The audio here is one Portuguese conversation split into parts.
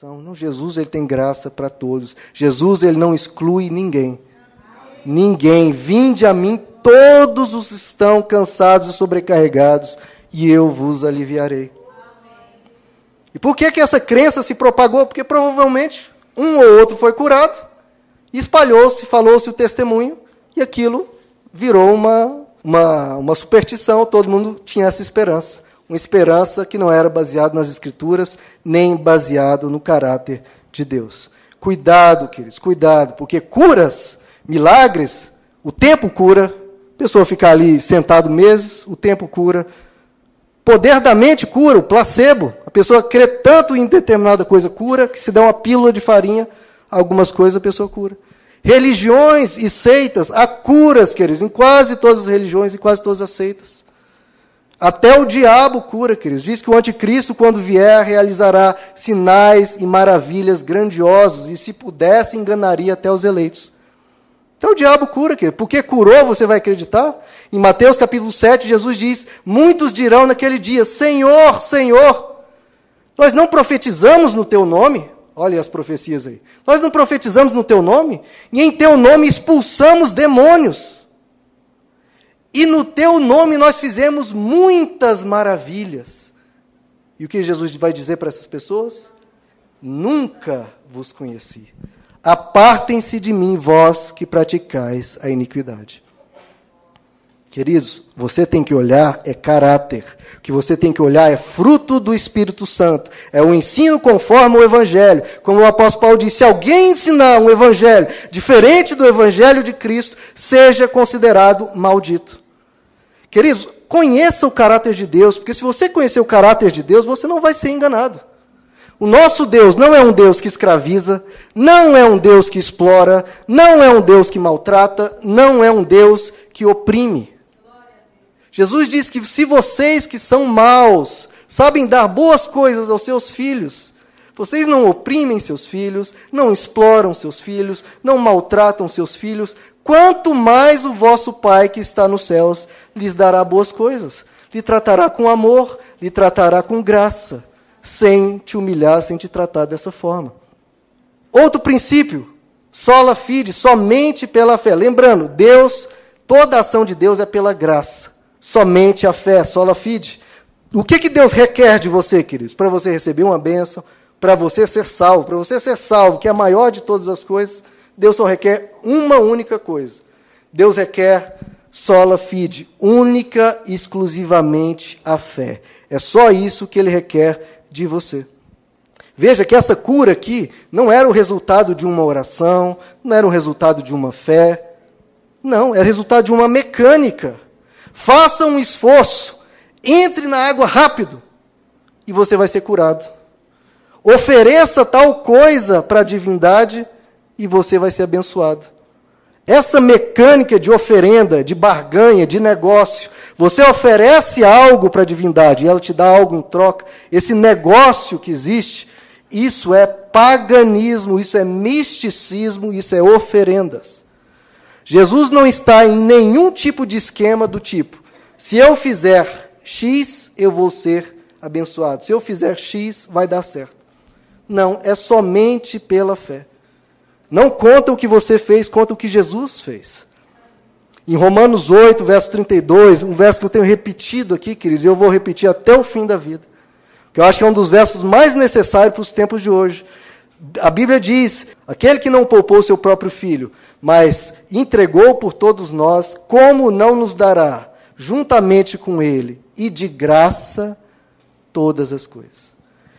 Não, Jesus ele tem graça para todos. Jesus ele não exclui ninguém. Ninguém. Vinde a mim todos os estão cansados e sobrecarregados, e eu vos aliviarei. E por que, que essa crença se propagou? Porque provavelmente um ou outro foi curado, espalhou-se, falou-se o testemunho, e aquilo virou uma, uma, uma superstição, todo mundo tinha essa esperança. Uma esperança que não era baseada nas Escrituras, nem baseado no caráter de Deus. Cuidado, queridos, cuidado, porque curas, milagres, o tempo cura, a pessoa fica ali sentado meses, o tempo cura. Poder da mente cura, o placebo. A pessoa crê tanto em determinada coisa cura, que se dá uma pílula de farinha, algumas coisas a pessoa cura. Religiões e seitas, há curas, queridos, em quase todas as religiões e quase todas as seitas. Até o diabo cura, queridos. Diz que o anticristo, quando vier, realizará sinais e maravilhas grandiosos, e se pudesse, enganaria até os eleitos. Então o diabo cura, querido. Porque curou, você vai acreditar? Em Mateus capítulo 7, Jesus diz: Muitos dirão naquele dia: Senhor, Senhor, nós não profetizamos no teu nome? Olha as profecias aí. Nós não profetizamos no teu nome? E em teu nome expulsamos demônios. E no teu nome nós fizemos muitas maravilhas. E o que Jesus vai dizer para essas pessoas? Nunca vos conheci. Apartem-se de mim, vós que praticais a iniquidade. Queridos, você tem que olhar é caráter. O que você tem que olhar é fruto do Espírito Santo. É o ensino conforme o Evangelho. Como o apóstolo Paulo disse: se alguém ensinar um Evangelho diferente do Evangelho de Cristo, seja considerado maldito. Queridos, conheça o caráter de Deus, porque se você conhecer o caráter de Deus, você não vai ser enganado. O nosso Deus não é um Deus que escraviza, não é um Deus que explora, não é um Deus que maltrata, não é um Deus que oprime. Jesus diz que se vocês que são maus sabem dar boas coisas aos seus filhos, vocês não oprimem seus filhos, não exploram seus filhos, não maltratam seus filhos, quanto mais o vosso Pai que está nos céus lhes dará boas coisas. Lhe tratará com amor, lhe tratará com graça, sem te humilhar, sem te tratar dessa forma. Outro princípio, sola fide, somente pela fé. Lembrando, Deus, toda ação de Deus é pela graça somente a fé, sola fide. O que, que Deus requer de você, queridos? Para você receber uma bênção, para você ser salvo, para você ser salvo, que é a maior de todas as coisas, Deus só requer uma única coisa. Deus requer sola fide, única e exclusivamente a fé. É só isso que ele requer de você. Veja que essa cura aqui não era o resultado de uma oração, não era o resultado de uma fé, não, era resultado de uma mecânica. Faça um esforço, entre na água rápido e você vai ser curado. Ofereça tal coisa para a divindade e você vai ser abençoado. Essa mecânica de oferenda, de barganha, de negócio, você oferece algo para a divindade e ela te dá algo em troca. Esse negócio que existe, isso é paganismo, isso é misticismo, isso é oferendas. Jesus não está em nenhum tipo de esquema do tipo: se eu fizer X, eu vou ser abençoado. Se eu fizer X, vai dar certo. Não, é somente pela fé. Não conta o que você fez, conta o que Jesus fez. Em Romanos 8, verso 32, um verso que eu tenho repetido aqui, queridos, e eu vou repetir até o fim da vida. Que eu acho que é um dos versos mais necessários para os tempos de hoje. A Bíblia diz: aquele que não poupou seu próprio filho, mas entregou por todos nós, como não nos dará, juntamente com ele, e de graça, todas as coisas?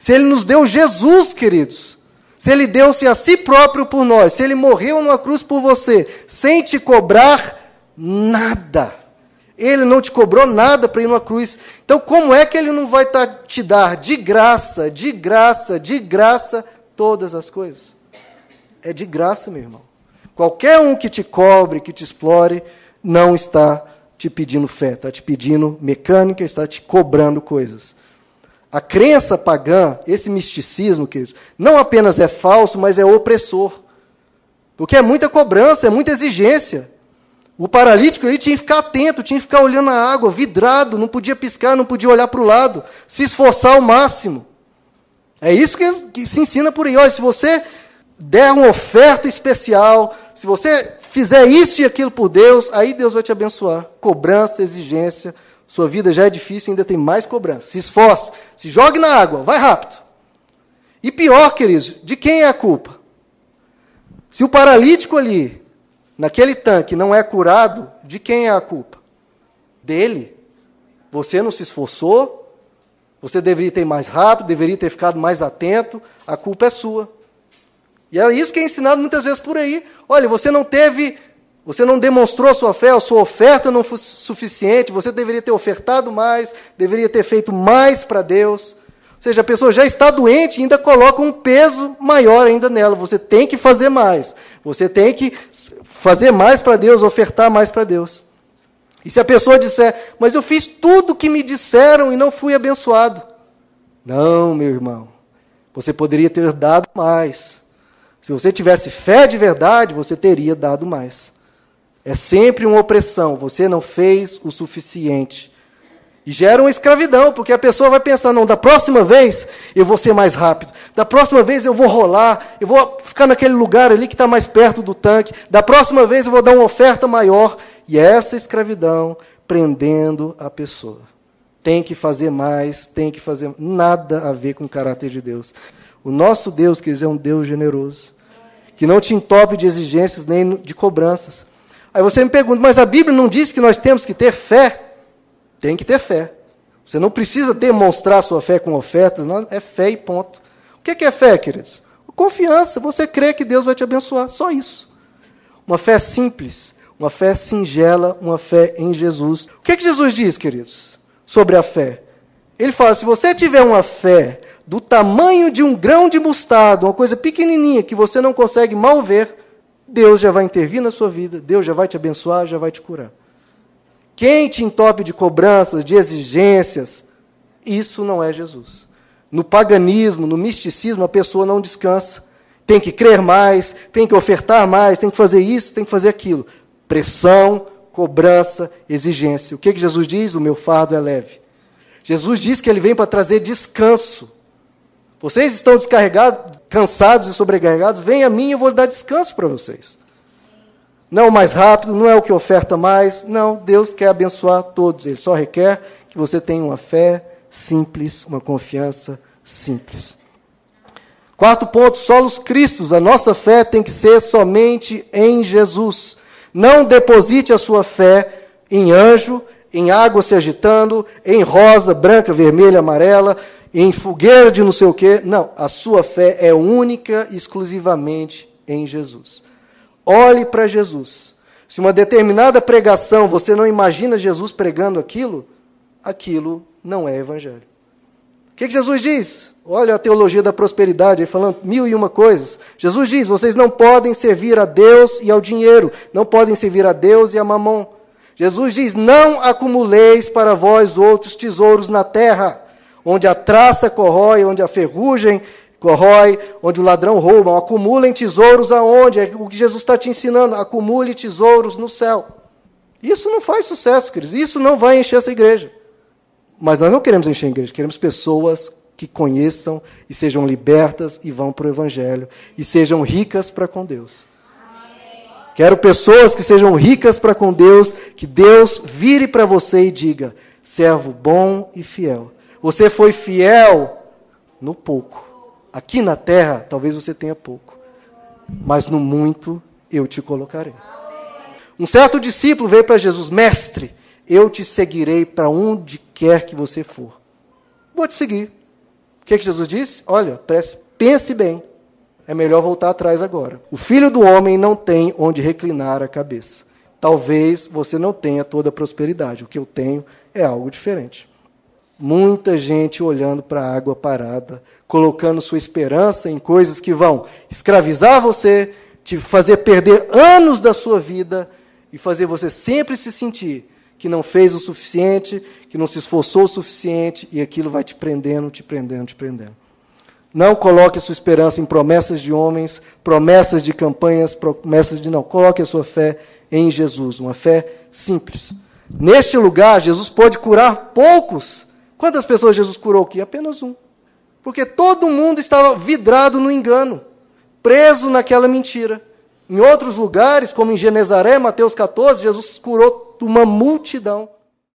Se ele nos deu Jesus, queridos, se ele deu-se a si próprio por nós, se ele morreu numa cruz por você, sem te cobrar nada. Ele não te cobrou nada para ir numa cruz. Então, como é que ele não vai tá, te dar de graça, de graça, de graça todas as coisas. É de graça, meu irmão. Qualquer um que te cobre, que te explore, não está te pedindo fé, está te pedindo mecânica, está te cobrando coisas. A crença pagã, esse misticismo, queridos, não apenas é falso, mas é opressor. Porque é muita cobrança, é muita exigência. O paralítico ele tinha que ficar atento, tinha que ficar olhando a água, vidrado, não podia piscar, não podia olhar para o lado, se esforçar ao máximo. É isso que, que se ensina por aí. Olha, se você der uma oferta especial, se você fizer isso e aquilo por Deus, aí Deus vai te abençoar. Cobrança, exigência. Sua vida já é difícil, ainda tem mais cobrança. Se esforce, se jogue na água, vai rápido. E pior, queridos, de quem é a culpa? Se o paralítico ali, naquele tanque, não é curado, de quem é a culpa? Dele. Você não se esforçou, você deveria ter mais rápido, deveria ter ficado mais atento, a culpa é sua. E é isso que é ensinado muitas vezes por aí. Olha, você não teve, você não demonstrou a sua fé, a sua oferta não foi suficiente, você deveria ter ofertado mais, deveria ter feito mais para Deus. Ou seja, a pessoa já está doente e ainda coloca um peso maior ainda nela. Você tem que fazer mais. Você tem que fazer mais para Deus, ofertar mais para Deus. E se a pessoa disser, mas eu fiz tudo o que me disseram e não fui abençoado. Não, meu irmão. Você poderia ter dado mais. Se você tivesse fé de verdade, você teria dado mais. É sempre uma opressão. Você não fez o suficiente. E gera uma escravidão, porque a pessoa vai pensar: não, da próxima vez eu vou ser mais rápido. Da próxima vez eu vou rolar. Eu vou ficar naquele lugar ali que está mais perto do tanque. Da próxima vez eu vou dar uma oferta maior. E é essa escravidão prendendo a pessoa. Tem que fazer mais, tem que fazer nada a ver com o caráter de Deus. O nosso Deus, queridos, é um Deus generoso, que não te entope de exigências nem de cobranças. Aí você me pergunta, mas a Bíblia não diz que nós temos que ter fé? Tem que ter fé. Você não precisa demonstrar sua fé com ofertas, não, é fé e ponto. O que é fé, queridos? Confiança, você crê que Deus vai te abençoar, só isso. Uma fé simples, uma fé singela, uma fé em Jesus. O que, é que Jesus diz, queridos, sobre a fé? Ele fala: se você tiver uma fé do tamanho de um grão de mostarda, uma coisa pequenininha que você não consegue mal ver, Deus já vai intervir na sua vida, Deus já vai te abençoar, já vai te curar. Quem te entope de cobranças, de exigências, isso não é Jesus. No paganismo, no misticismo, a pessoa não descansa. Tem que crer mais, tem que ofertar mais, tem que fazer isso, tem que fazer aquilo pressão, cobrança, exigência. O que, que Jesus diz? O meu fardo é leve. Jesus diz que ele vem para trazer descanso. Vocês estão descarregados, cansados e sobrecarregados, vem a mim e eu vou dar descanso para vocês. Não é o mais rápido, não é o que oferta mais. Não, Deus quer abençoar todos. Ele só requer que você tenha uma fé simples, uma confiança simples. Quarto ponto, solos cristos. A nossa fé tem que ser somente em Jesus. Não deposite a sua fé em anjo, em água se agitando, em rosa, branca, vermelha, amarela, em fogueira de não sei o quê. Não, a sua fé é única e exclusivamente em Jesus. Olhe para Jesus. Se uma determinada pregação você não imagina Jesus pregando aquilo, aquilo não é evangelho. O que, que Jesus diz? Olha a teologia da prosperidade, falando mil e uma coisas. Jesus diz: vocês não podem servir a Deus e ao dinheiro, não podem servir a Deus e a mamon. Jesus diz: não acumuleis para vós outros tesouros na terra, onde a traça corrói, onde a ferrugem corrói, onde o ladrão rouba. Acumulem tesouros aonde? É o que Jesus está te ensinando. Acumule tesouros no céu. Isso não faz sucesso, queridos. Isso não vai encher essa igreja. Mas nós não queremos encher a igreja, queremos pessoas que conheçam e sejam libertas e vão para o Evangelho e sejam ricas para com Deus. Quero pessoas que sejam ricas para com Deus, que Deus vire para você e diga: servo bom e fiel. Você foi fiel no pouco. Aqui na terra, talvez você tenha pouco, mas no muito eu te colocarei. Um certo discípulo veio para Jesus: Mestre, eu te seguirei para onde quer que você for. Vou te seguir que, que Jesus disse? Olha, pense bem. É melhor voltar atrás agora. O filho do homem não tem onde reclinar a cabeça. Talvez você não tenha toda a prosperidade. O que eu tenho é algo diferente. Muita gente olhando para a água parada, colocando sua esperança em coisas que vão escravizar você, te fazer perder anos da sua vida e fazer você sempre se sentir que não fez o suficiente, que não se esforçou o suficiente, e aquilo vai te prendendo, te prendendo, te prendendo. Não coloque a sua esperança em promessas de homens, promessas de campanhas, promessas de não. Coloque a sua fé em Jesus, uma fé simples. Neste lugar, Jesus pode curar poucos. Quantas pessoas Jesus curou aqui? Apenas um. Porque todo mundo estava vidrado no engano, preso naquela mentira. Em outros lugares, como em Genezaré, Mateus 14, Jesus curou uma multidão.